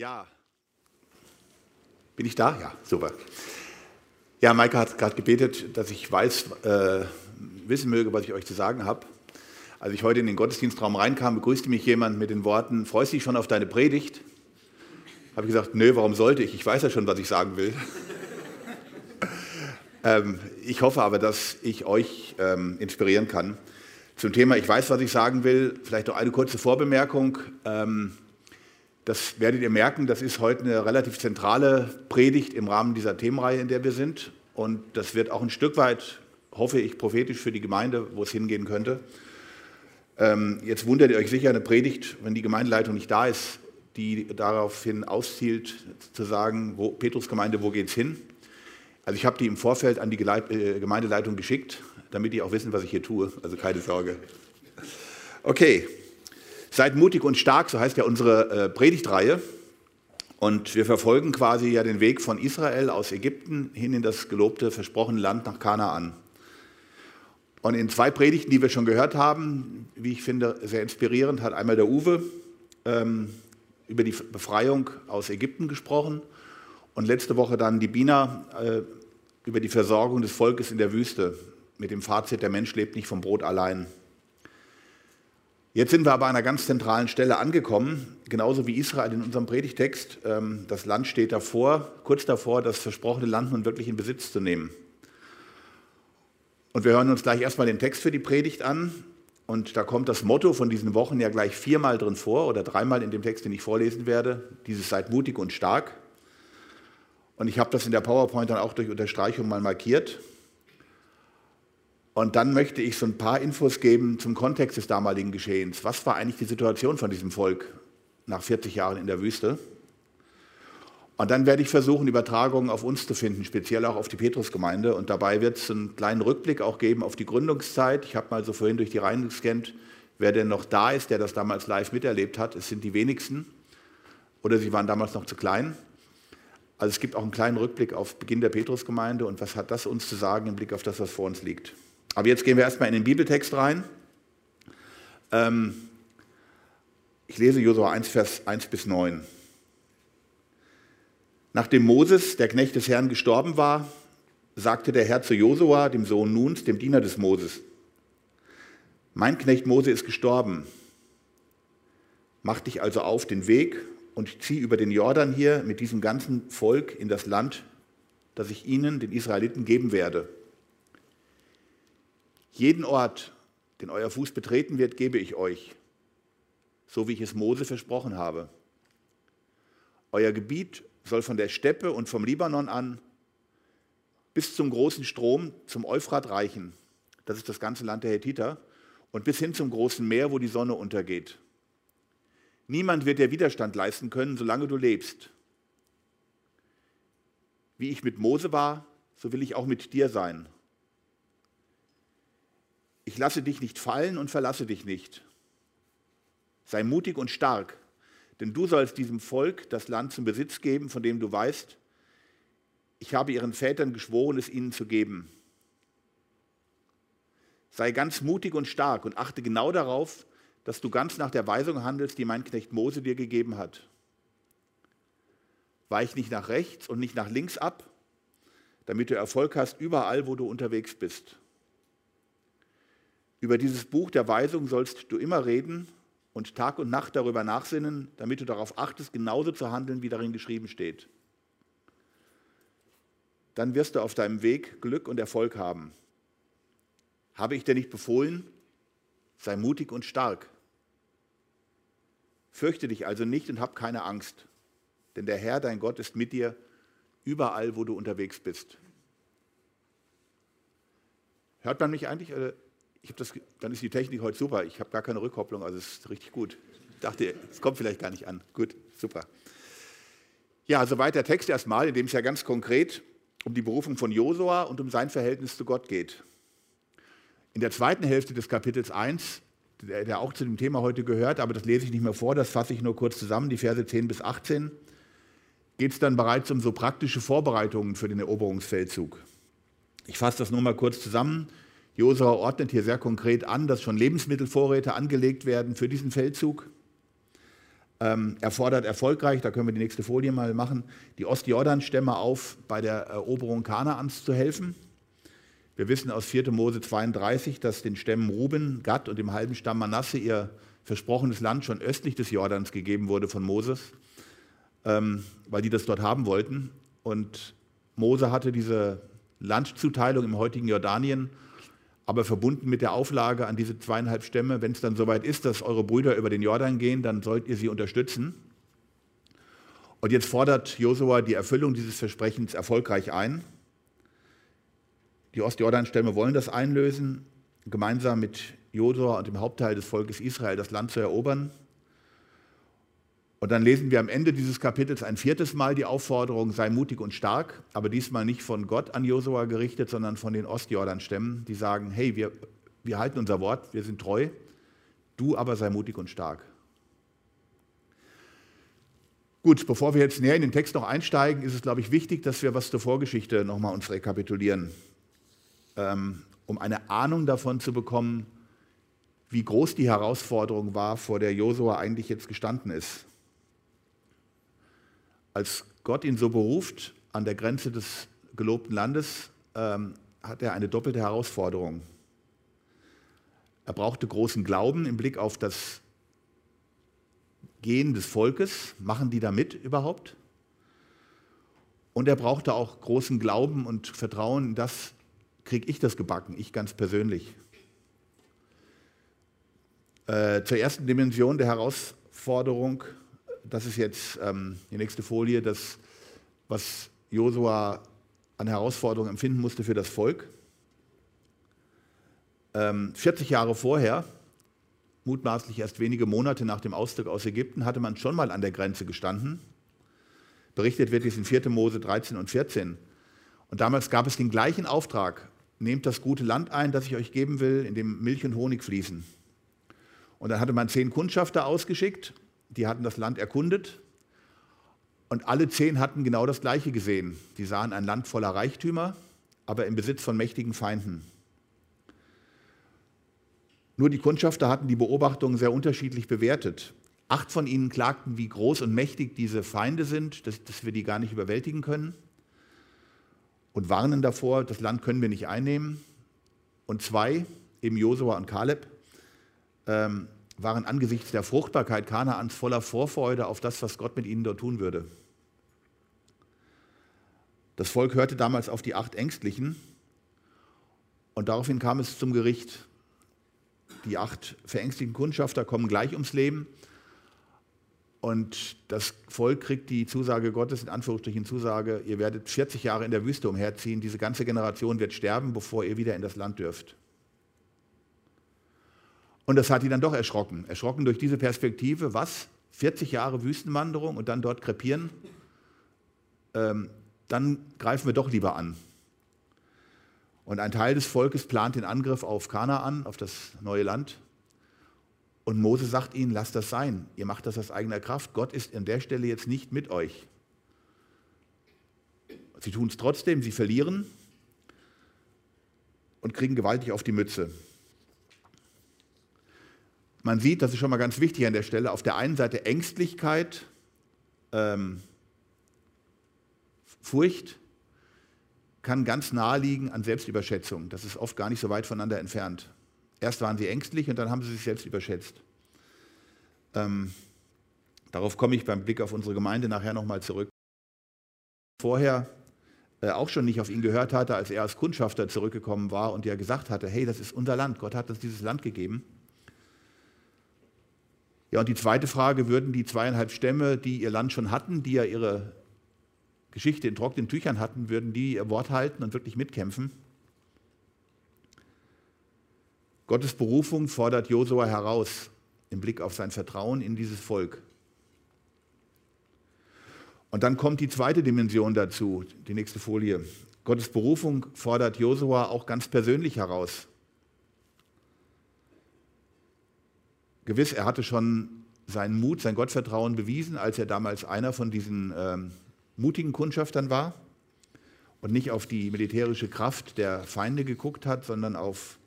Ja. Bin ich da? Ja, super. Ja, Maike hat gerade gebetet, dass ich weiß, äh, wissen möge, was ich euch zu sagen habe. Als ich heute in den Gottesdienstraum reinkam, begrüßte mich jemand mit den Worten, freust du dich schon auf deine Predigt? Habe ich gesagt, nö, warum sollte ich? Ich weiß ja schon, was ich sagen will. ähm, ich hoffe aber, dass ich euch ähm, inspirieren kann. Zum Thema, ich weiß, was ich sagen will, vielleicht noch eine kurze Vorbemerkung. Ähm, das werdet ihr merken, das ist heute eine relativ zentrale Predigt im Rahmen dieser Themenreihe, in der wir sind. Und das wird auch ein Stück weit, hoffe ich, prophetisch für die Gemeinde, wo es hingehen könnte. Ähm, jetzt wundert ihr euch sicher, eine Predigt, wenn die Gemeindeleitung nicht da ist, die daraufhin auszielt, zu sagen, wo, Petrusgemeinde, wo geht's hin? Also ich habe die im Vorfeld an die äh, Gemeindeleitung geschickt, damit die auch wissen, was ich hier tue. Also keine Sorge. Okay, Seid mutig und stark, so heißt ja unsere äh, Predigtreihe. Und wir verfolgen quasi ja den Weg von Israel aus Ägypten hin in das gelobte, versprochene Land nach Kanaan. Und in zwei Predigten, die wir schon gehört haben, wie ich finde, sehr inspirierend, hat einmal der Uwe ähm, über die Befreiung aus Ägypten gesprochen und letzte Woche dann die Bina äh, über die Versorgung des Volkes in der Wüste mit dem Fazit, der Mensch lebt nicht vom Brot allein. Jetzt sind wir aber an einer ganz zentralen Stelle angekommen, genauso wie Israel in unserem Predigtext. Ähm, das Land steht davor, kurz davor, das versprochene Land nun wirklich in Besitz zu nehmen. Und wir hören uns gleich erstmal den Text für die Predigt an. Und da kommt das Motto von diesen Wochen ja gleich viermal drin vor oder dreimal in dem Text, den ich vorlesen werde. Dieses seid mutig und stark. Und ich habe das in der PowerPoint dann auch durch Unterstreichung mal markiert. Und dann möchte ich so ein paar Infos geben zum Kontext des damaligen Geschehens. Was war eigentlich die Situation von diesem Volk nach 40 Jahren in der Wüste? Und dann werde ich versuchen, Übertragungen auf uns zu finden, speziell auch auf die Petrusgemeinde. Und dabei wird es einen kleinen Rückblick auch geben auf die Gründungszeit. Ich habe mal so vorhin durch die Reihen gescannt, wer denn noch da ist, der das damals live miterlebt hat. Es sind die wenigsten. Oder sie waren damals noch zu klein. Also es gibt auch einen kleinen Rückblick auf Beginn der Petrusgemeinde und was hat das uns zu sagen im Blick auf das, was vor uns liegt. Aber jetzt gehen wir erstmal in den Bibeltext rein. Ähm, ich lese Josua 1, Vers 1 bis 9. Nachdem Moses, der Knecht des Herrn, gestorben war, sagte der Herr zu Josua, dem Sohn Nuns, dem Diener des Moses, mein Knecht Mose ist gestorben. Mach dich also auf den Weg und zieh über den Jordan hier mit diesem ganzen Volk in das Land, das ich ihnen, den Israeliten, geben werde. Jeden Ort, den euer Fuß betreten wird, gebe ich euch, so wie ich es Mose versprochen habe. Euer Gebiet soll von der Steppe und vom Libanon an bis zum großen Strom, zum Euphrat reichen. Das ist das ganze Land der Hethiter. Und bis hin zum großen Meer, wo die Sonne untergeht. Niemand wird dir Widerstand leisten können, solange du lebst. Wie ich mit Mose war, so will ich auch mit dir sein ich lasse dich nicht fallen und verlasse dich nicht. Sei mutig und stark, denn du sollst diesem Volk das Land zum Besitz geben, von dem du weißt, ich habe ihren Vätern geschworen, es ihnen zu geben. Sei ganz mutig und stark und achte genau darauf, dass du ganz nach der Weisung handelst, die mein Knecht Mose dir gegeben hat. Weich nicht nach rechts und nicht nach links ab, damit du Erfolg hast überall, wo du unterwegs bist. Über dieses Buch der Weisung sollst du immer reden und Tag und Nacht darüber nachsinnen, damit du darauf achtest, genauso zu handeln, wie darin geschrieben steht. Dann wirst du auf deinem Weg Glück und Erfolg haben. Habe ich dir nicht befohlen? Sei mutig und stark. Fürchte dich also nicht und hab keine Angst, denn der Herr, dein Gott, ist mit dir überall, wo du unterwegs bist. Hört man mich eigentlich? Ich das, dann ist die Technik heute super. Ich habe gar keine Rückkopplung, also es ist richtig gut. Ich dachte, es kommt vielleicht gar nicht an. Gut, super. Ja, soweit der Text erstmal, in dem es ja ganz konkret um die Berufung von Josua und um sein Verhältnis zu Gott geht. In der zweiten Hälfte des Kapitels 1, der, der auch zu dem Thema heute gehört, aber das lese ich nicht mehr vor, das fasse ich nur kurz zusammen, die Verse 10 bis 18, geht es dann bereits um so praktische Vorbereitungen für den Eroberungsfeldzug. Ich fasse das nur mal kurz zusammen. Josua ordnet hier sehr konkret an, dass schon Lebensmittelvorräte angelegt werden für diesen Feldzug. Ähm, er fordert erfolgreich, da können wir die nächste Folie mal machen, die Ostjordan-Stämme auf, bei der Eroberung Kanaans zu helfen. Wir wissen aus 4. Mose 32, dass den Stämmen Ruben, Gad und dem halben Stamm Manasse ihr versprochenes Land schon östlich des Jordans gegeben wurde von Moses, ähm, weil die das dort haben wollten. Und Mose hatte diese Landzuteilung im heutigen Jordanien aber verbunden mit der Auflage an diese zweieinhalb Stämme, wenn es dann soweit ist, dass eure Brüder über den Jordan gehen, dann sollt ihr sie unterstützen. Und jetzt fordert Josua die Erfüllung dieses Versprechens erfolgreich ein. Die Ostjordan-Stämme wollen das einlösen, gemeinsam mit Josua und dem Hauptteil des Volkes Israel das Land zu erobern. Und dann lesen wir am Ende dieses Kapitels ein viertes Mal die Aufforderung, sei mutig und stark, aber diesmal nicht von Gott an Josua gerichtet, sondern von den Ostjordan-Stämmen, die sagen, hey, wir, wir halten unser Wort, wir sind treu, du aber sei mutig und stark. Gut, bevor wir jetzt näher in den Text noch einsteigen, ist es, glaube ich, wichtig, dass wir was zur Vorgeschichte nochmal uns rekapitulieren, ähm, um eine Ahnung davon zu bekommen, wie groß die Herausforderung war, vor der Josua eigentlich jetzt gestanden ist als Gott ihn so beruft an der Grenze des gelobten Landes, ähm, hat er eine doppelte Herausforderung. Er brauchte großen Glauben im Blick auf das Gehen des Volkes. Machen die da mit überhaupt? Und er brauchte auch großen Glauben und Vertrauen, das kriege ich das gebacken, ich ganz persönlich. Äh, zur ersten Dimension der Herausforderung das ist jetzt ähm, die nächste Folie, das, was Josua an Herausforderungen empfinden musste für das Volk. Ähm, 40 Jahre vorher, mutmaßlich erst wenige Monate nach dem Auszug aus Ägypten, hatte man schon mal an der Grenze gestanden. Berichtet wird dies in 4. Mose 13 und 14. Und damals gab es den gleichen Auftrag, nehmt das gute Land ein, das ich euch geben will, in dem Milch und Honig fließen. Und dann hatte man zehn Kundschafter ausgeschickt die hatten das Land erkundet und alle zehn hatten genau das Gleiche gesehen. Die sahen ein Land voller Reichtümer, aber im Besitz von mächtigen Feinden. Nur die Kundschafter hatten die Beobachtungen sehr unterschiedlich bewertet. Acht von ihnen klagten, wie groß und mächtig diese Feinde sind, dass, dass wir die gar nicht überwältigen können und warnen davor, das Land können wir nicht einnehmen. Und zwei, eben Josua und Kaleb, ähm, waren angesichts der Fruchtbarkeit Kanaans voller Vorfreude auf das, was Gott mit ihnen dort tun würde. Das Volk hörte damals auf die acht Ängstlichen und daraufhin kam es zum Gericht. Die acht verängstigten Kundschafter kommen gleich ums Leben und das Volk kriegt die Zusage Gottes, in Anführungsstrichen Zusage, ihr werdet 40 Jahre in der Wüste umherziehen, diese ganze Generation wird sterben, bevor ihr wieder in das Land dürft. Und das hat ihn dann doch erschrocken. Erschrocken durch diese Perspektive, was? 40 Jahre Wüstenwanderung und dann dort krepieren? Ähm, dann greifen wir doch lieber an. Und ein Teil des Volkes plant den Angriff auf Kanaan, auf das neue Land. Und Mose sagt ihnen, lasst das sein. Ihr macht das aus eigener Kraft. Gott ist an der Stelle jetzt nicht mit euch. Sie tun es trotzdem, sie verlieren und kriegen gewaltig auf die Mütze. Man sieht, das ist schon mal ganz wichtig an der Stelle, auf der einen Seite Ängstlichkeit, ähm, Furcht kann ganz nahe liegen an Selbstüberschätzung. Das ist oft gar nicht so weit voneinander entfernt. Erst waren sie ängstlich und dann haben sie sich selbst überschätzt. Ähm, darauf komme ich beim Blick auf unsere Gemeinde nachher nochmal zurück. Vorher äh, auch schon nicht auf ihn gehört hatte, als er als Kundschafter zurückgekommen war und ja gesagt hatte, hey, das ist unser Land, Gott hat uns dieses Land gegeben. Ja, und die zweite Frage, würden die zweieinhalb Stämme, die ihr Land schon hatten, die ja ihre Geschichte in trockenen Tüchern hatten, würden die ihr Wort halten und wirklich mitkämpfen? Gottes Berufung fordert Josua heraus im Blick auf sein Vertrauen in dieses Volk. Und dann kommt die zweite Dimension dazu, die nächste Folie. Gottes Berufung fordert Josua auch ganz persönlich heraus. Gewiss, er hatte schon seinen Mut, sein Gottvertrauen bewiesen, als er damals einer von diesen ähm, mutigen Kundschaftern war und nicht auf die militärische Kraft der Feinde geguckt hat, sondern auf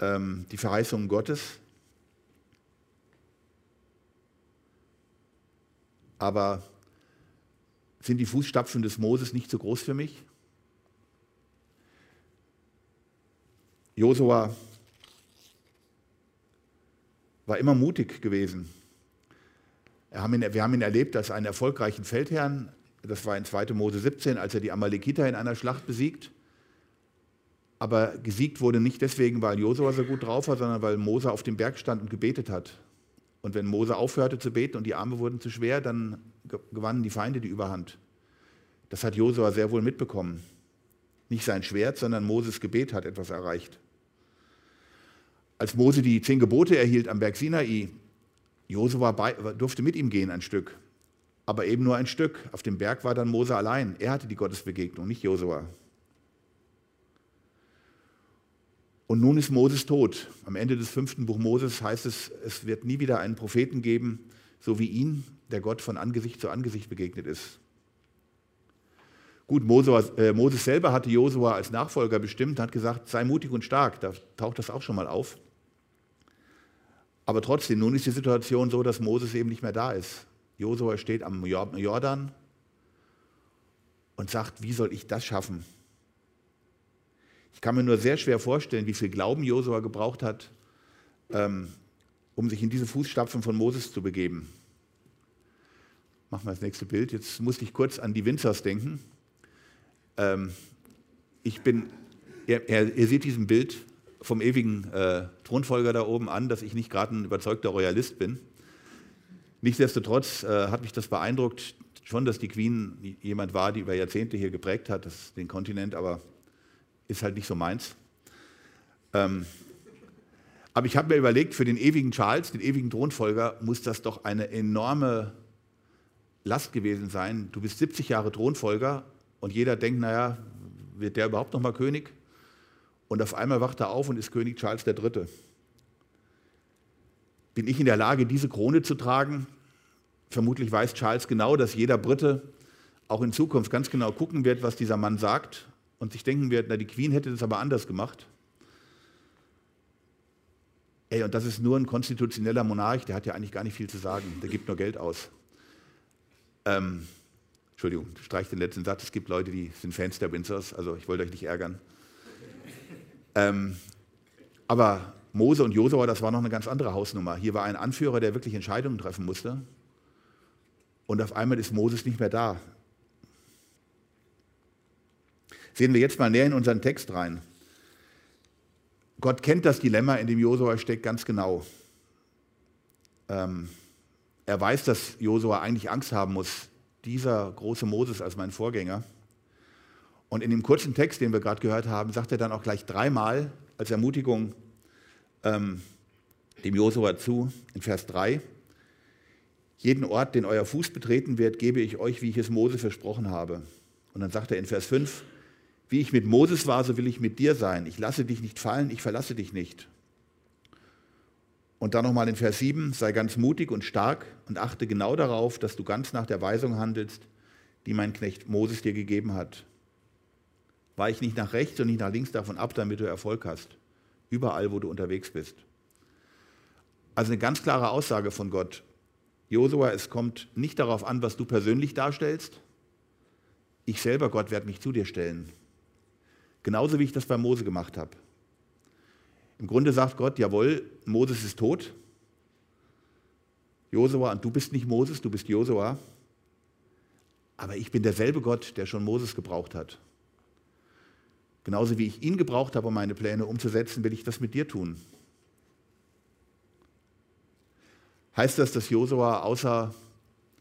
ähm, die Verheißungen Gottes. aber sind die Fußstapfen des Moses nicht so groß für mich? Josua war immer mutig gewesen. Wir haben, ihn, wir haben ihn erlebt als einen erfolgreichen Feldherrn. Das war in 2. Mose 17, als er die Amalekiter in einer Schlacht besiegt. Aber gesiegt wurde nicht deswegen, weil Josua so gut drauf war, sondern weil Mose auf dem Berg stand und gebetet hat. Und wenn Mose aufhörte zu beten und die Arme wurden zu schwer, dann gewannen die Feinde die Überhand. Das hat Josua sehr wohl mitbekommen. Nicht sein Schwert, sondern Moses Gebet hat etwas erreicht. Als Mose die zehn Gebote erhielt am Berg Sinai, Josua durfte mit ihm gehen ein Stück, aber eben nur ein Stück. Auf dem Berg war dann Mose allein. Er hatte die Gottesbegegnung, nicht Josua. Und nun ist Moses tot. Am Ende des fünften Buch Moses heißt es, es wird nie wieder einen Propheten geben, so wie ihn, der Gott von Angesicht zu Angesicht begegnet ist. Gut, äh, Moses selber hatte Josua als Nachfolger bestimmt, hat gesagt, sei mutig und stark. Da taucht das auch schon mal auf. Aber trotzdem, nun ist die Situation so, dass Moses eben nicht mehr da ist. Josua steht am Jordan und sagt, wie soll ich das schaffen? Ich kann mir nur sehr schwer vorstellen, wie viel Glauben Josua gebraucht hat, ähm, um sich in diese Fußstapfen von Moses zu begeben. Machen wir das nächste Bild. Jetzt musste ich kurz an die Winzers denken. Ähm, ich bin, ihr, ihr, seht diesem Bild vom ewigen äh, Thronfolger da oben an, dass ich nicht gerade ein überzeugter Royalist bin. Nichtsdestotrotz äh, hat mich das beeindruckt, schon, dass die Queen jemand war, die über Jahrzehnte hier geprägt hat, das, den Kontinent, aber ist halt nicht so meins. Ähm, aber ich habe mir überlegt, für den ewigen Charles, den ewigen Thronfolger, muss das doch eine enorme Last gewesen sein. Du bist 70 Jahre Thronfolger und jeder denkt, naja, wird der überhaupt noch mal König? Und auf einmal wacht er auf und ist König Charles III. Bin ich in der Lage, diese Krone zu tragen? Vermutlich weiß Charles genau, dass jeder Brite auch in Zukunft ganz genau gucken wird, was dieser Mann sagt und sich denken wird, na, die Queen hätte das aber anders gemacht. Ey, und das ist nur ein konstitutioneller Monarch, der hat ja eigentlich gar nicht viel zu sagen, der gibt nur Geld aus. Ähm, Entschuldigung, streich den letzten Satz, es gibt Leute, die sind Fans der Windsors, also ich wollte euch nicht ärgern. Ähm, aber Mose und Josua, das war noch eine ganz andere Hausnummer. Hier war ein Anführer, der wirklich Entscheidungen treffen musste. Und auf einmal ist Moses nicht mehr da. Sehen wir jetzt mal näher in unseren Text rein. Gott kennt das Dilemma, in dem Josua steckt, ganz genau. Ähm, er weiß, dass Josua eigentlich Angst haben muss, dieser große Moses als mein Vorgänger. Und in dem kurzen Text, den wir gerade gehört haben, sagt er dann auch gleich dreimal als Ermutigung ähm, dem Josua zu, in Vers 3, jeden Ort, den euer Fuß betreten wird, gebe ich euch, wie ich es Mose versprochen habe. Und dann sagt er in Vers 5, wie ich mit Moses war, so will ich mit dir sein. Ich lasse dich nicht fallen, ich verlasse dich nicht. Und dann nochmal in Vers 7, sei ganz mutig und stark und achte genau darauf, dass du ganz nach der Weisung handelst, die mein Knecht Moses dir gegeben hat. Weich nicht nach rechts und nicht nach links davon ab, damit du Erfolg hast. Überall, wo du unterwegs bist. Also eine ganz klare Aussage von Gott. Josua, es kommt nicht darauf an, was du persönlich darstellst. Ich selber, Gott, werde mich zu dir stellen. Genauso wie ich das bei Mose gemacht habe. Im Grunde sagt Gott, jawohl, Moses ist tot. Josua, und du bist nicht Moses, du bist Josua. Aber ich bin derselbe Gott, der schon Moses gebraucht hat. Genauso wie ich ihn gebraucht habe, um meine Pläne umzusetzen, will ich das mit dir tun. Heißt das, dass Josua außer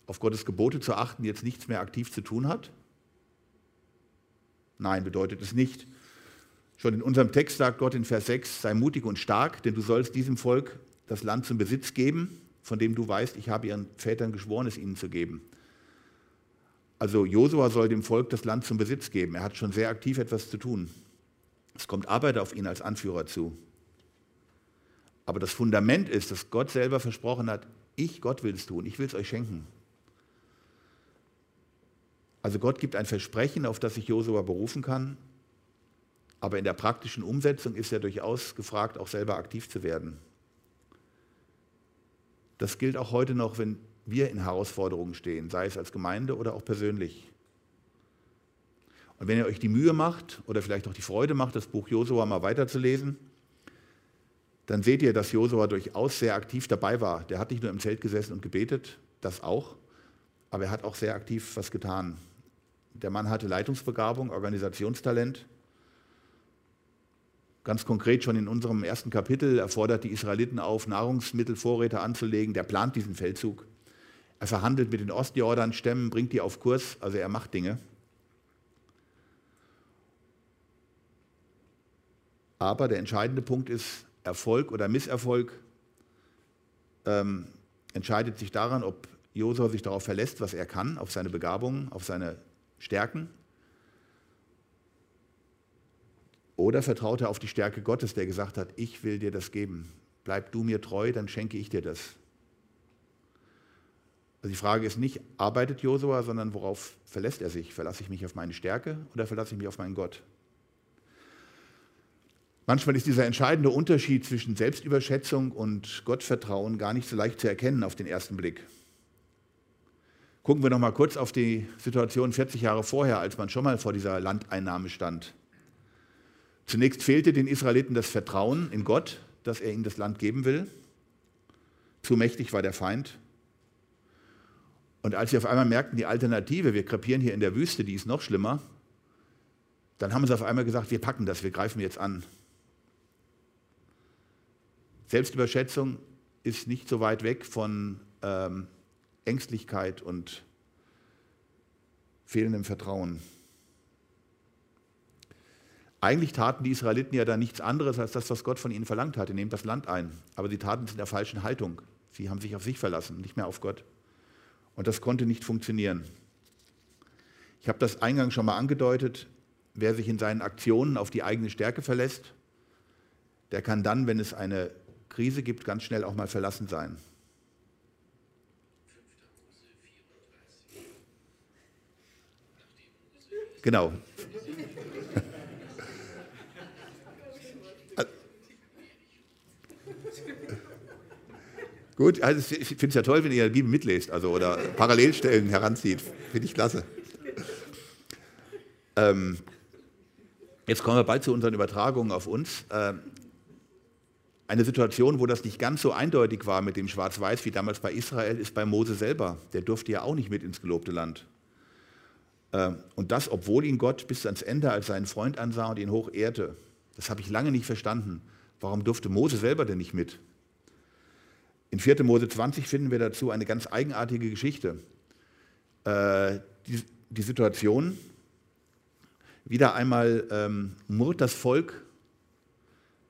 auf Gottes Gebote zu achten jetzt nichts mehr aktiv zu tun hat? Nein, bedeutet es nicht. Schon in unserem Text sagt Gott in Vers 6, sei mutig und stark, denn du sollst diesem Volk das Land zum Besitz geben, von dem du weißt, ich habe ihren Vätern geschworen, es ihnen zu geben. Also Josua soll dem Volk das Land zum Besitz geben. Er hat schon sehr aktiv etwas zu tun. Es kommt Arbeit auf ihn als Anführer zu. Aber das Fundament ist, dass Gott selber versprochen hat, ich, Gott will es tun, ich will es euch schenken. Also Gott gibt ein Versprechen, auf das sich Josua berufen kann, aber in der praktischen Umsetzung ist er durchaus gefragt, auch selber aktiv zu werden. Das gilt auch heute noch, wenn wir in Herausforderungen stehen, sei es als Gemeinde oder auch persönlich. Und wenn ihr euch die Mühe macht oder vielleicht auch die Freude macht, das Buch Josua mal weiterzulesen, dann seht ihr, dass Josua durchaus sehr aktiv dabei war. Der hat nicht nur im Zelt gesessen und gebetet, das auch, aber er hat auch sehr aktiv was getan. Der Mann hatte Leitungsbegabung, Organisationstalent. Ganz konkret schon in unserem ersten Kapitel, er fordert die Israeliten auf, Nahrungsmittelvorräte anzulegen. Der plant diesen Feldzug. Er verhandelt mit den Ostjordan-Stämmen, bringt die auf Kurs, also er macht Dinge. Aber der entscheidende Punkt ist, Erfolg oder Misserfolg ähm, entscheidet sich daran, ob Josua sich darauf verlässt, was er kann, auf seine Begabungen, auf seine Stärken. Oder vertraut er auf die Stärke Gottes, der gesagt hat, ich will dir das geben. Bleib du mir treu, dann schenke ich dir das. Also die Frage ist nicht, arbeitet Josua, sondern worauf verlässt er sich? Verlasse ich mich auf meine Stärke oder verlasse ich mich auf meinen Gott? Manchmal ist dieser entscheidende Unterschied zwischen Selbstüberschätzung und Gottvertrauen gar nicht so leicht zu erkennen auf den ersten Blick. Gucken wir noch mal kurz auf die Situation 40 Jahre vorher, als man schon mal vor dieser Landeinnahme stand. Zunächst fehlte den Israeliten das Vertrauen in Gott, dass er ihnen das Land geben will. Zu mächtig war der Feind. Und als sie auf einmal merkten, die Alternative, wir krepieren hier in der Wüste, die ist noch schlimmer, dann haben sie auf einmal gesagt, wir packen das, wir greifen jetzt an. Selbstüberschätzung ist nicht so weit weg von ähm, Ängstlichkeit und fehlendem Vertrauen. Eigentlich taten die Israeliten ja da nichts anderes als das, was Gott von ihnen verlangt hatte, nehmt das Land ein. Aber sie taten es in der falschen Haltung. Sie haben sich auf sich verlassen, nicht mehr auf Gott. Und das konnte nicht funktionieren. Ich habe das eingangs schon mal angedeutet. Wer sich in seinen Aktionen auf die eigene Stärke verlässt, der kann dann, wenn es eine Krise gibt, ganz schnell auch mal verlassen sein. Genau. Gut, also ich finde es ja toll, wenn ihr die Bibel mitlest also, oder Parallelstellen heranzieht. Finde ich klasse. Ähm, jetzt kommen wir bald zu unseren Übertragungen auf uns. Ähm, eine Situation, wo das nicht ganz so eindeutig war mit dem Schwarz-Weiß wie damals bei Israel, ist bei Mose selber. Der durfte ja auch nicht mit ins gelobte Land. Ähm, und das, obwohl ihn Gott bis ans Ende als seinen Freund ansah und ihn hoch ehrte. Das habe ich lange nicht verstanden. Warum durfte Mose selber denn nicht mit? In 4. Mose 20 finden wir dazu eine ganz eigenartige Geschichte. Äh, die, die Situation, wieder einmal ähm, murrt das Volk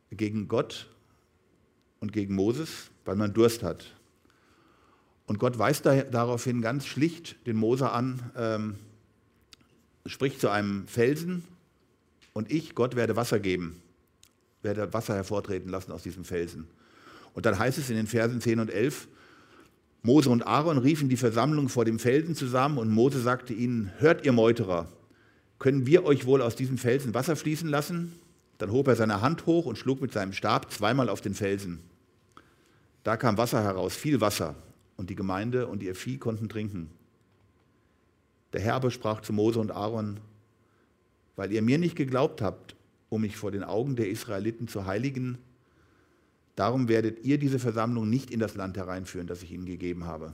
gegen Gott und gegen Moses, weil man Durst hat. Und Gott weist da, daraufhin ganz schlicht den Mose an, ähm, spricht zu einem Felsen und ich, Gott, werde Wasser geben, werde Wasser hervortreten lassen aus diesem Felsen. Und dann heißt es in den Versen 10 und 11, Mose und Aaron riefen die Versammlung vor dem Felsen zusammen und Mose sagte ihnen, hört ihr Meuterer, können wir euch wohl aus diesem Felsen Wasser fließen lassen? Dann hob er seine Hand hoch und schlug mit seinem Stab zweimal auf den Felsen. Da kam Wasser heraus, viel Wasser, und die Gemeinde und ihr Vieh konnten trinken. Der Herr aber sprach zu Mose und Aaron, weil ihr mir nicht geglaubt habt, um mich vor den Augen der Israeliten zu heiligen, darum werdet ihr diese Versammlung nicht in das Land hereinführen, das ich ihnen gegeben habe.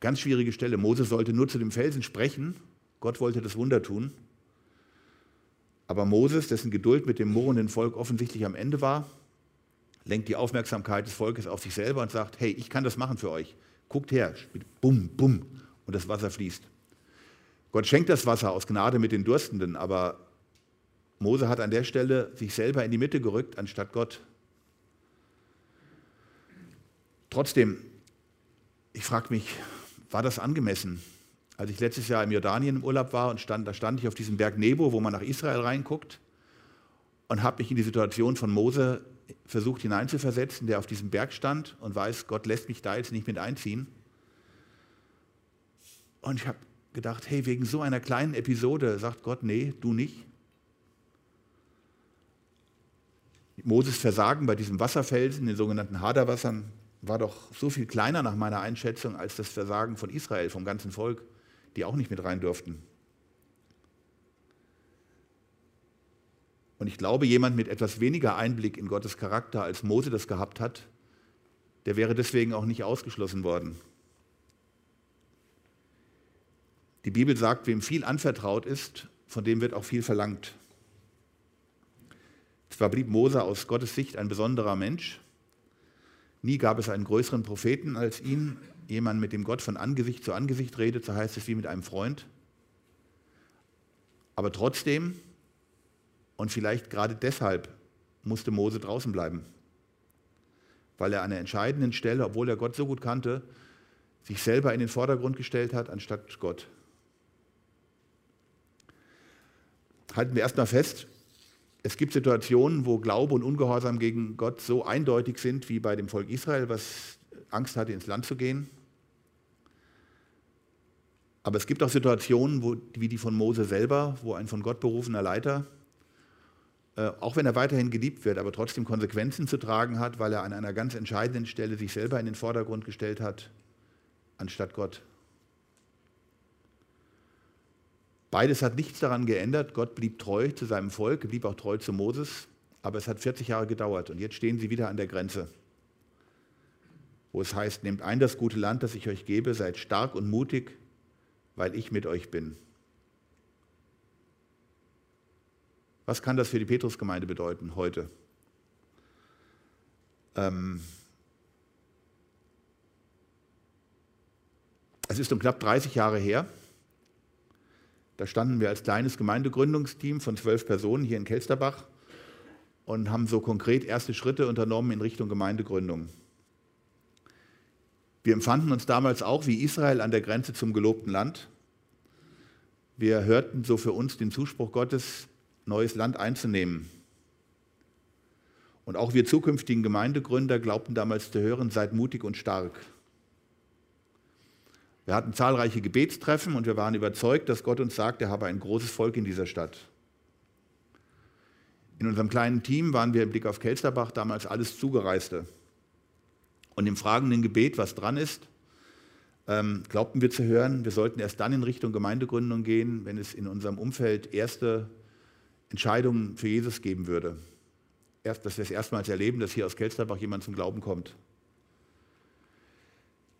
Ganz schwierige Stelle. Mose sollte nur zu dem Felsen sprechen. Gott wollte das Wunder tun. Aber Moses, dessen Geduld mit dem murrenden Volk offensichtlich am Ende war, lenkt die Aufmerksamkeit des Volkes auf sich selber und sagt, hey, ich kann das machen für euch. Guckt her, bum, bum, und das Wasser fließt. Gott schenkt das Wasser aus Gnade mit den Durstenden, aber Mose hat an der Stelle sich selber in die Mitte gerückt, anstatt Gott. Trotzdem, ich frage mich, war das angemessen? Als ich letztes Jahr im Jordanien im Urlaub war und stand, da stand ich auf diesem Berg Nebo, wo man nach Israel reinguckt und habe mich in die Situation von Mose versucht hineinzuversetzen, der auf diesem Berg stand und weiß, Gott lässt mich da jetzt nicht mit einziehen. Und ich habe gedacht, hey, wegen so einer kleinen Episode sagt Gott, nee, du nicht. Moses Versagen bei diesem Wasserfelsen, den sogenannten Haderwassern, war doch so viel kleiner nach meiner Einschätzung als das Versagen von Israel, vom ganzen Volk, die auch nicht mit rein durften. Und ich glaube, jemand mit etwas weniger Einblick in Gottes Charakter, als Mose das gehabt hat, der wäre deswegen auch nicht ausgeschlossen worden. Die Bibel sagt, wem viel anvertraut ist, von dem wird auch viel verlangt. Zwar blieb Mose aus Gottes Sicht ein besonderer Mensch, nie gab es einen größeren Propheten als ihn, jemand, mit dem Gott von Angesicht zu Angesicht redet, so heißt es wie mit einem Freund. Aber trotzdem und vielleicht gerade deshalb musste Mose draußen bleiben, weil er an einer entscheidenden Stelle, obwohl er Gott so gut kannte, sich selber in den Vordergrund gestellt hat, anstatt Gott. Halten wir erstmal fest, es gibt Situationen, wo Glaube und Ungehorsam gegen Gott so eindeutig sind wie bei dem Volk Israel, was Angst hatte, ins Land zu gehen. Aber es gibt auch Situationen, wo, wie die von Mose selber, wo ein von Gott berufener Leiter, äh, auch wenn er weiterhin geliebt wird, aber trotzdem Konsequenzen zu tragen hat, weil er an einer ganz entscheidenden Stelle sich selber in den Vordergrund gestellt hat, anstatt Gott. Beides hat nichts daran geändert. Gott blieb treu zu seinem Volk, blieb auch treu zu Moses, aber es hat 40 Jahre gedauert und jetzt stehen sie wieder an der Grenze, wo es heißt, nehmt ein das gute Land, das ich euch gebe, seid stark und mutig, weil ich mit euch bin. Was kann das für die Petrusgemeinde bedeuten heute? Ähm es ist um knapp 30 Jahre her, da standen wir als kleines Gemeindegründungsteam von zwölf Personen hier in Kelsterbach und haben so konkret erste Schritte unternommen in Richtung Gemeindegründung. Wir empfanden uns damals auch wie Israel an der Grenze zum gelobten Land. Wir hörten so für uns den Zuspruch Gottes, neues Land einzunehmen. Und auch wir zukünftigen Gemeindegründer glaubten damals zu hören, seid mutig und stark. Wir hatten zahlreiche Gebetstreffen und wir waren überzeugt, dass Gott uns sagt, er habe ein großes Volk in dieser Stadt. In unserem kleinen Team waren wir im Blick auf Kelsterbach damals alles Zugereiste. Und im fragenden Gebet, was dran ist, ähm, glaubten wir zu hören, wir sollten erst dann in Richtung Gemeindegründung gehen, wenn es in unserem Umfeld erste Entscheidungen für Jesus geben würde. Erst, dass wir es erstmals erleben, dass hier aus Kelsterbach jemand zum Glauben kommt.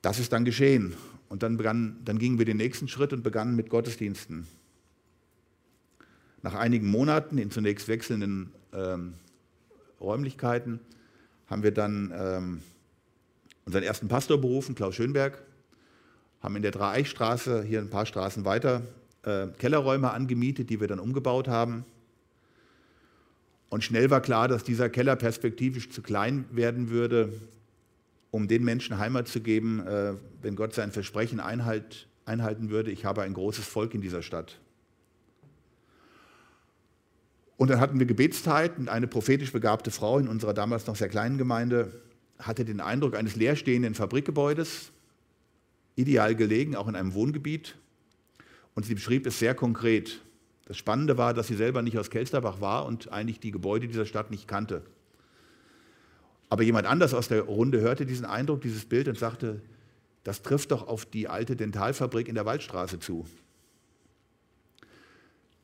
Das ist dann geschehen. Und dann, begann, dann gingen wir den nächsten Schritt und begannen mit Gottesdiensten. Nach einigen Monaten in zunächst wechselnden ähm, Räumlichkeiten haben wir dann ähm, unseren ersten Pastor berufen, Klaus Schönberg, haben in der Dreieichstraße, hier ein paar Straßen weiter, äh, Kellerräume angemietet, die wir dann umgebaut haben. Und schnell war klar, dass dieser Keller perspektivisch zu klein werden würde, um den Menschen Heimat zu geben, äh, wenn Gott sein Versprechen einhalt, einhalten würde, ich habe ein großes Volk in dieser Stadt. Und dann hatten wir Gebetszeit und eine prophetisch begabte Frau in unserer damals noch sehr kleinen Gemeinde hatte den Eindruck eines leerstehenden Fabrikgebäudes, ideal gelegen, auch in einem Wohngebiet. Und sie beschrieb es sehr konkret. Das Spannende war, dass sie selber nicht aus Kelsterbach war und eigentlich die Gebäude dieser Stadt nicht kannte. Aber jemand anders aus der Runde hörte diesen Eindruck, dieses Bild und sagte, das trifft doch auf die alte Dentalfabrik in der Waldstraße zu.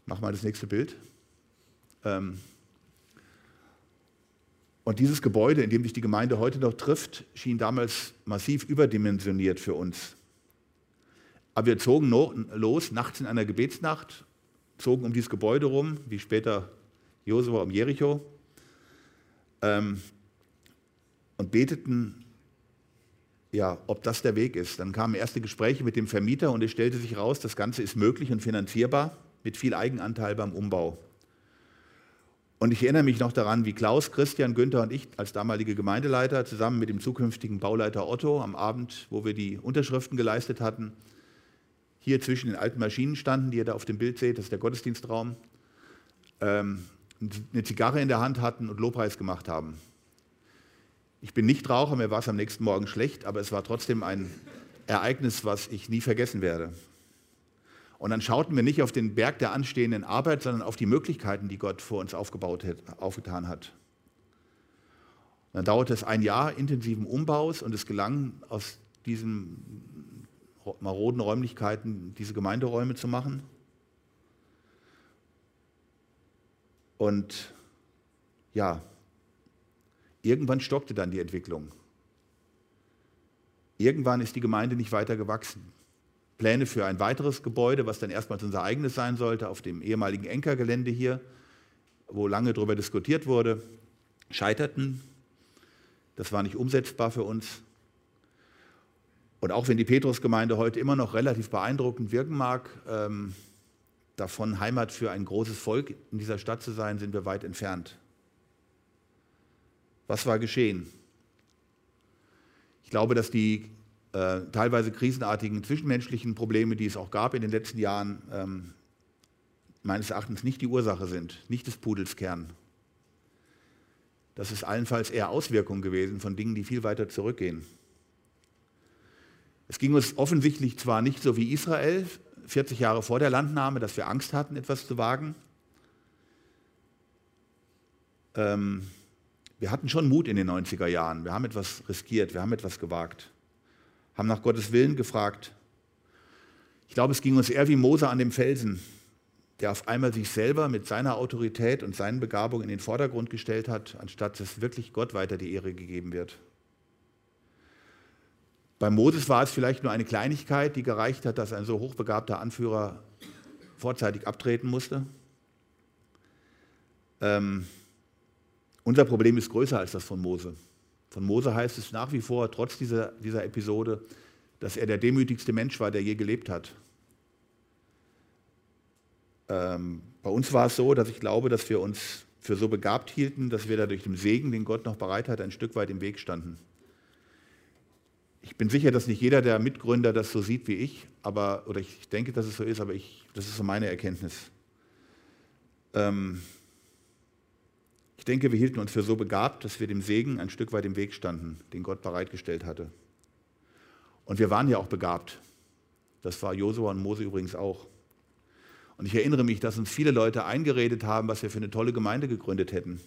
Mach mal das nächste Bild. Ähm und dieses Gebäude, in dem sich die Gemeinde heute noch trifft, schien damals massiv überdimensioniert für uns. Aber wir zogen los, nachts in einer Gebetsnacht, zogen um dieses Gebäude rum, wie später Josua um Jericho. Ähm, und beteten, ja, ob das der Weg ist. Dann kamen erste Gespräche mit dem Vermieter und es stellte sich raus, das Ganze ist möglich und finanzierbar mit viel Eigenanteil beim Umbau. Und ich erinnere mich noch daran, wie Klaus, Christian, Günther und ich als damalige Gemeindeleiter zusammen mit dem zukünftigen Bauleiter Otto am Abend, wo wir die Unterschriften geleistet hatten, hier zwischen den alten Maschinen standen, die ihr da auf dem Bild seht, das ist der Gottesdienstraum, ähm, eine Zigarre in der Hand hatten und Lobpreis gemacht haben. Ich bin nicht Raucher, mir war es am nächsten Morgen schlecht, aber es war trotzdem ein Ereignis, was ich nie vergessen werde. Und dann schauten wir nicht auf den Berg der anstehenden Arbeit, sondern auf die Möglichkeiten, die Gott vor uns aufgebaut hat, aufgetan hat. Dann dauerte es ein Jahr intensiven Umbaus und es gelang aus diesen maroden Räumlichkeiten diese Gemeinderäume zu machen. Und ja, irgendwann stockte dann die Entwicklung. Irgendwann ist die Gemeinde nicht weiter gewachsen. Pläne für ein weiteres Gebäude, was dann erstmals unser eigenes sein sollte, auf dem ehemaligen Enkergelände hier, wo lange darüber diskutiert wurde, scheiterten. Das war nicht umsetzbar für uns. Und auch wenn die Petrusgemeinde heute immer noch relativ beeindruckend wirken mag, ähm, davon Heimat für ein großes Volk in dieser Stadt zu sein, sind wir weit entfernt. Was war geschehen? Ich glaube, dass die äh, teilweise krisenartigen zwischenmenschlichen Probleme, die es auch gab in den letzten Jahren, ähm, meines Erachtens nicht die Ursache sind, nicht des Pudels Kern. Das ist allenfalls eher Auswirkung gewesen von Dingen, die viel weiter zurückgehen. Es ging uns offensichtlich zwar nicht so wie Israel, 40 Jahre vor der Landnahme, dass wir Angst hatten, etwas zu wagen. Ähm, wir hatten schon Mut in den 90er Jahren. Wir haben etwas riskiert, wir haben etwas gewagt, haben nach Gottes Willen gefragt. Ich glaube, es ging uns eher wie Mose an dem Felsen, der auf einmal sich selber mit seiner Autorität und seinen Begabungen in den Vordergrund gestellt hat, anstatt dass wirklich Gott weiter die Ehre gegeben wird. Bei Moses war es vielleicht nur eine Kleinigkeit, die gereicht hat, dass ein so hochbegabter Anführer vorzeitig abtreten musste. Ähm, unser Problem ist größer als das von Mose. Von Mose heißt es nach wie vor, trotz dieser, dieser Episode, dass er der demütigste Mensch war, der je gelebt hat. Ähm, bei uns war es so, dass ich glaube, dass wir uns für so begabt hielten, dass wir da durch den Segen, den Gott noch bereit hat, ein Stück weit im Weg standen. Ich bin sicher, dass nicht jeder der Mitgründer das so sieht wie ich, aber, oder ich denke, dass es so ist, aber ich, das ist so meine Erkenntnis. Ähm, denke, wir hielten uns für so begabt, dass wir dem Segen ein Stück weit im Weg standen, den Gott bereitgestellt hatte. Und wir waren ja auch begabt. Das war Josua und Mose übrigens auch. Und ich erinnere mich, dass uns viele Leute eingeredet haben, was wir für eine tolle Gemeinde gegründet hätten.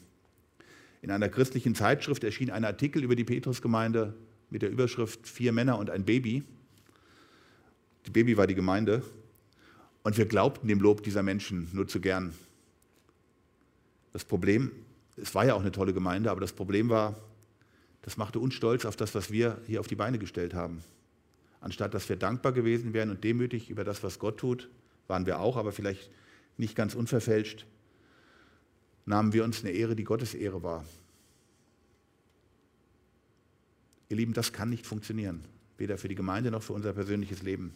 In einer christlichen Zeitschrift erschien ein Artikel über die Petrusgemeinde mit der Überschrift Vier Männer und ein Baby. Die Baby war die Gemeinde. Und wir glaubten dem Lob dieser Menschen nur zu gern. Das Problem, es war ja auch eine tolle Gemeinde, aber das Problem war, das machte uns stolz auf das, was wir hier auf die Beine gestellt haben. Anstatt dass wir dankbar gewesen wären und demütig über das, was Gott tut, waren wir auch, aber vielleicht nicht ganz unverfälscht, nahmen wir uns eine Ehre, die Gottes Ehre war. Ihr Lieben, das kann nicht funktionieren, weder für die Gemeinde noch für unser persönliches Leben.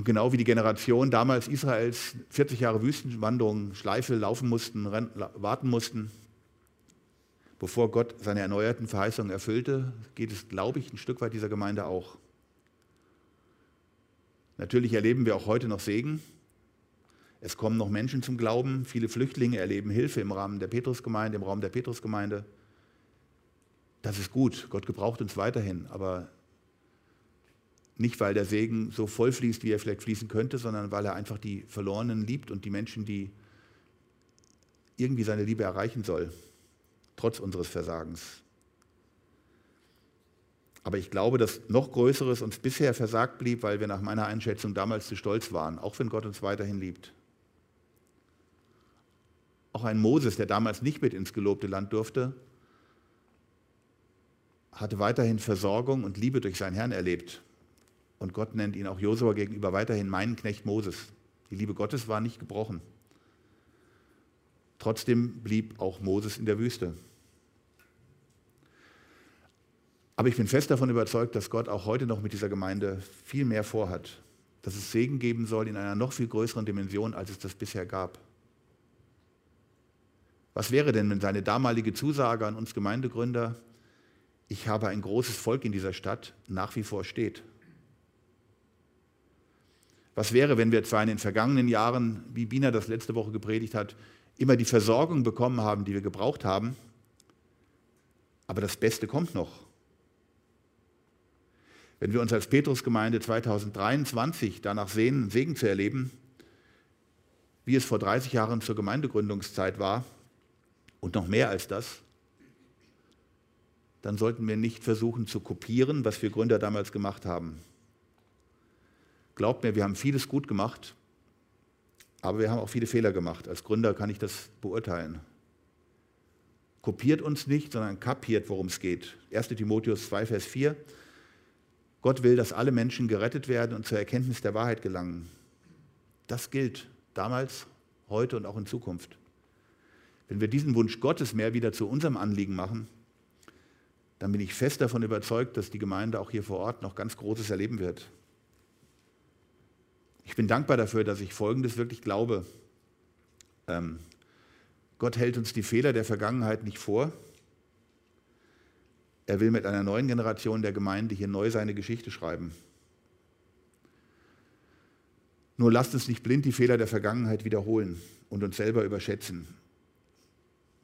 Und genau wie die Generation damals Israels 40 Jahre Wüstenwanderung, Schleife laufen mussten, warten mussten, bevor Gott seine erneuerten Verheißungen erfüllte, geht es, glaube ich, ein Stück weit dieser Gemeinde auch. Natürlich erleben wir auch heute noch Segen. Es kommen noch Menschen zum Glauben. Viele Flüchtlinge erleben Hilfe im Rahmen der Petrusgemeinde, im Raum der Petrusgemeinde. Das ist gut. Gott gebraucht uns weiterhin. Aber nicht, weil der Segen so voll fließt, wie er vielleicht fließen könnte, sondern weil er einfach die Verlorenen liebt und die Menschen, die irgendwie seine Liebe erreichen soll, trotz unseres Versagens. Aber ich glaube, dass noch Größeres uns bisher versagt blieb, weil wir nach meiner Einschätzung damals zu stolz waren, auch wenn Gott uns weiterhin liebt. Auch ein Moses, der damals nicht mit ins gelobte Land durfte, hatte weiterhin Versorgung und Liebe durch seinen Herrn erlebt. Und Gott nennt ihn auch Josua gegenüber weiterhin meinen Knecht Moses. Die Liebe Gottes war nicht gebrochen. Trotzdem blieb auch Moses in der Wüste. Aber ich bin fest davon überzeugt, dass Gott auch heute noch mit dieser Gemeinde viel mehr vorhat, dass es Segen geben soll in einer noch viel größeren Dimension, als es das bisher gab. Was wäre denn, wenn seine damalige Zusage an uns Gemeindegründer, ich habe ein großes Volk in dieser Stadt, nach wie vor steht? Was wäre, wenn wir zwar in den vergangenen Jahren, wie Bina das letzte Woche gepredigt hat, immer die Versorgung bekommen haben, die wir gebraucht haben, aber das Beste kommt noch. Wenn wir uns als Petrusgemeinde 2023 danach sehen, Segen zu erleben, wie es vor 30 Jahren zur Gemeindegründungszeit war und noch mehr als das, dann sollten wir nicht versuchen zu kopieren, was wir Gründer damals gemacht haben. Glaubt mir, wir haben vieles gut gemacht, aber wir haben auch viele Fehler gemacht. Als Gründer kann ich das beurteilen. Kopiert uns nicht, sondern kapiert, worum es geht. 1 Timotheus 2, Vers 4. Gott will, dass alle Menschen gerettet werden und zur Erkenntnis der Wahrheit gelangen. Das gilt damals, heute und auch in Zukunft. Wenn wir diesen Wunsch Gottes mehr wieder zu unserem Anliegen machen, dann bin ich fest davon überzeugt, dass die Gemeinde auch hier vor Ort noch ganz Großes erleben wird. Ich bin dankbar dafür, dass ich Folgendes wirklich glaube. Ähm, Gott hält uns die Fehler der Vergangenheit nicht vor. Er will mit einer neuen Generation der Gemeinde hier neu seine Geschichte schreiben. Nur lasst uns nicht blind die Fehler der Vergangenheit wiederholen und uns selber überschätzen.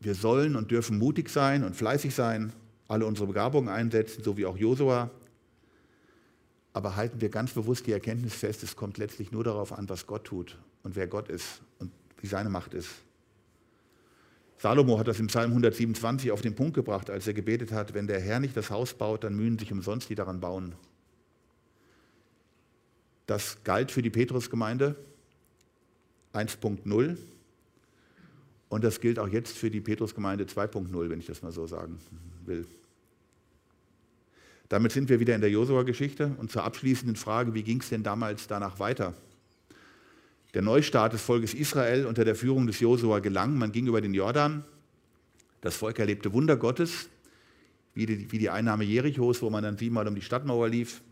Wir sollen und dürfen mutig sein und fleißig sein, alle unsere Begabungen einsetzen, so wie auch Josua. Aber halten wir ganz bewusst die Erkenntnis fest, es kommt letztlich nur darauf an, was Gott tut und wer Gott ist und wie seine Macht ist. Salomo hat das im Psalm 127 auf den Punkt gebracht, als er gebetet hat, wenn der Herr nicht das Haus baut, dann mühen sich umsonst die daran bauen. Das galt für die Petrusgemeinde 1.0 und das gilt auch jetzt für die Petrusgemeinde 2.0, wenn ich das mal so sagen will. Damit sind wir wieder in der Josua-Geschichte und zur abschließenden Frage, wie ging es denn damals danach weiter? Der Neustart des Volkes Israel unter der Führung des Josua gelang. Man ging über den Jordan. Das Volk erlebte Wunder Gottes, wie die, wie die Einnahme Jerichos, wo man dann siebenmal um die Stadtmauer lief.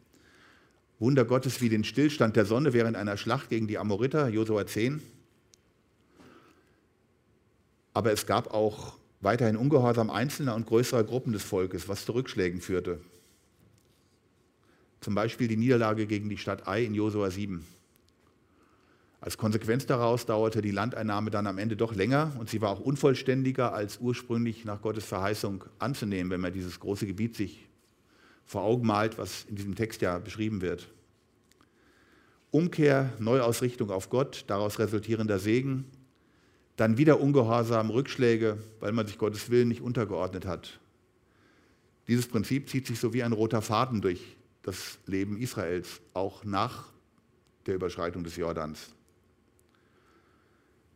Wunder Gottes wie den Stillstand der Sonne während einer Schlacht gegen die Amoriter, Josua 10. Aber es gab auch weiterhin Ungehorsam einzelner und größerer Gruppen des Volkes, was zu Rückschlägen führte. Zum Beispiel die Niederlage gegen die Stadt Ai in Josua 7. Als Konsequenz daraus dauerte die Landeinnahme dann am Ende doch länger und sie war auch unvollständiger als ursprünglich nach Gottes Verheißung anzunehmen, wenn man dieses große Gebiet sich vor Augen malt, was in diesem Text ja beschrieben wird. Umkehr, Neuausrichtung auf Gott, daraus resultierender Segen, dann wieder Ungehorsam, Rückschläge, weil man sich Gottes Willen nicht untergeordnet hat. Dieses Prinzip zieht sich so wie ein roter Faden durch das Leben Israels, auch nach der Überschreitung des Jordans.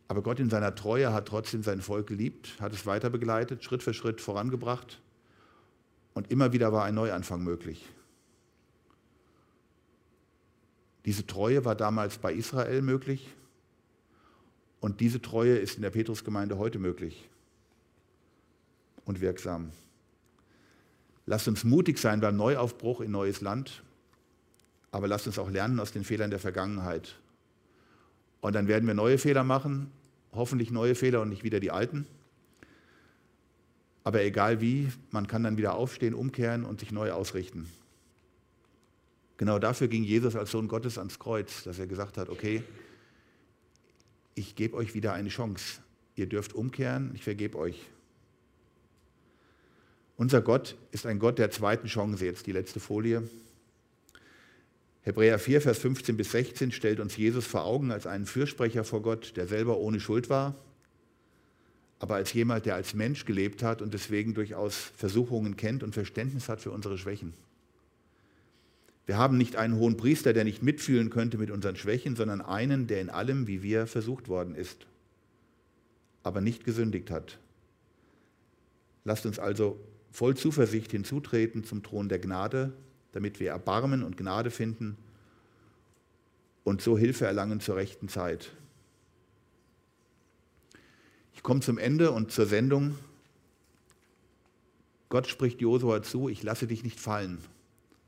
Aber Gott in seiner Treue hat trotzdem sein Volk geliebt, hat es weiter begleitet, Schritt für Schritt vorangebracht und immer wieder war ein Neuanfang möglich. Diese Treue war damals bei Israel möglich und diese Treue ist in der Petrusgemeinde heute möglich und wirksam. Lasst uns mutig sein beim Neuaufbruch in neues Land, aber lasst uns auch lernen aus den Fehlern der Vergangenheit. Und dann werden wir neue Fehler machen, hoffentlich neue Fehler und nicht wieder die alten. Aber egal wie, man kann dann wieder aufstehen, umkehren und sich neu ausrichten. Genau dafür ging Jesus als Sohn Gottes ans Kreuz, dass er gesagt hat, okay, ich gebe euch wieder eine Chance. Ihr dürft umkehren, ich vergebe euch. Unser Gott ist ein Gott der zweiten Chance. Jetzt die letzte Folie. Hebräer 4, Vers 15 bis 16 stellt uns Jesus vor Augen als einen Fürsprecher vor Gott, der selber ohne Schuld war, aber als jemand, der als Mensch gelebt hat und deswegen durchaus Versuchungen kennt und Verständnis hat für unsere Schwächen. Wir haben nicht einen hohen Priester, der nicht mitfühlen könnte mit unseren Schwächen, sondern einen, der in allem wie wir versucht worden ist, aber nicht gesündigt hat. Lasst uns also voll Zuversicht hinzutreten zum Thron der Gnade, damit wir Erbarmen und Gnade finden und so Hilfe erlangen zur rechten Zeit. Ich komme zum Ende und zur Sendung. Gott spricht Josua zu, ich lasse dich nicht fallen.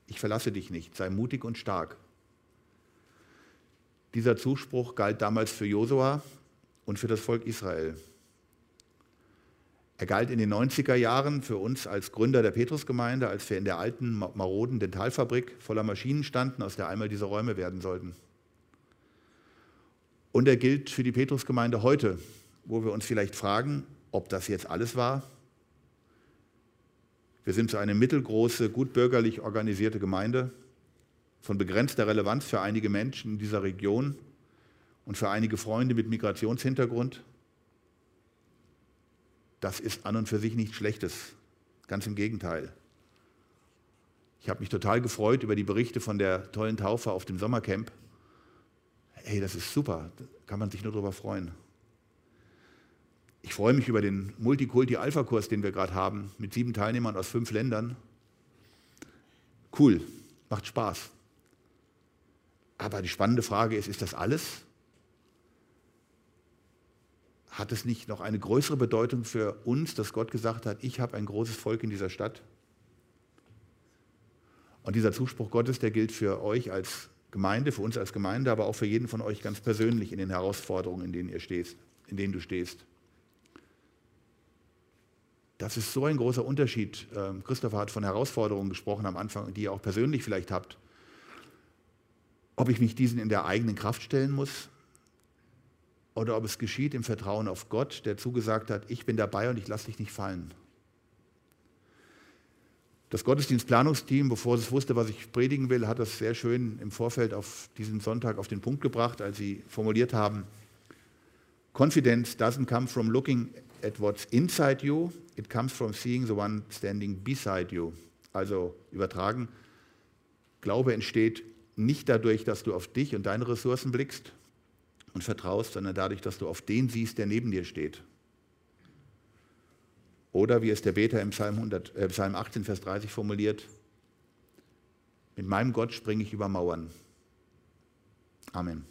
Ich verlasse dich nicht. Sei mutig und stark. Dieser Zuspruch galt damals für Josua und für das Volk Israel. Er galt in den 90er Jahren für uns als Gründer der Petrusgemeinde, als wir in der alten maroden Dentalfabrik voller Maschinen standen, aus der einmal diese Räume werden sollten. Und er gilt für die Petrusgemeinde heute, wo wir uns vielleicht fragen, ob das jetzt alles war. Wir sind so eine mittelgroße, gut bürgerlich organisierte Gemeinde von begrenzter Relevanz für einige Menschen in dieser Region und für einige Freunde mit Migrationshintergrund. Das ist an und für sich nichts Schlechtes. Ganz im Gegenteil. Ich habe mich total gefreut über die Berichte von der tollen Taufe auf dem Sommercamp. Hey, das ist super, da kann man sich nur darüber freuen. Ich freue mich über den Multikulti-Alpha-Kurs, den wir gerade haben, mit sieben Teilnehmern aus fünf Ländern. Cool, macht Spaß. Aber die spannende Frage ist, ist das alles? Hat es nicht noch eine größere Bedeutung für uns, dass Gott gesagt hat, ich habe ein großes Volk in dieser Stadt? Und dieser Zuspruch Gottes, der gilt für euch als Gemeinde, für uns als Gemeinde, aber auch für jeden von euch ganz persönlich in den Herausforderungen, in denen ihr stehst, in denen du stehst. Das ist so ein großer Unterschied. Ähm, Christopher hat von Herausforderungen gesprochen am Anfang, die ihr auch persönlich vielleicht habt. Ob ich mich diesen in der eigenen Kraft stellen muss oder ob es geschieht im Vertrauen auf Gott, der zugesagt hat, ich bin dabei und ich lasse dich nicht fallen. Das Gottesdienstplanungsteam, bevor es wusste, was ich predigen will, hat das sehr schön im Vorfeld auf diesen Sonntag auf den Punkt gebracht, als sie formuliert haben, Confidence doesn't come from looking at what's inside you, it comes from seeing the one standing beside you. Also übertragen, Glaube entsteht nicht dadurch, dass du auf dich und deine Ressourcen blickst und vertraust, sondern dadurch, dass du auf den siehst, der neben dir steht. Oder wie es der Beter im Psalm, 100, äh, Psalm 18, Vers 30 formuliert, mit meinem Gott springe ich über Mauern. Amen.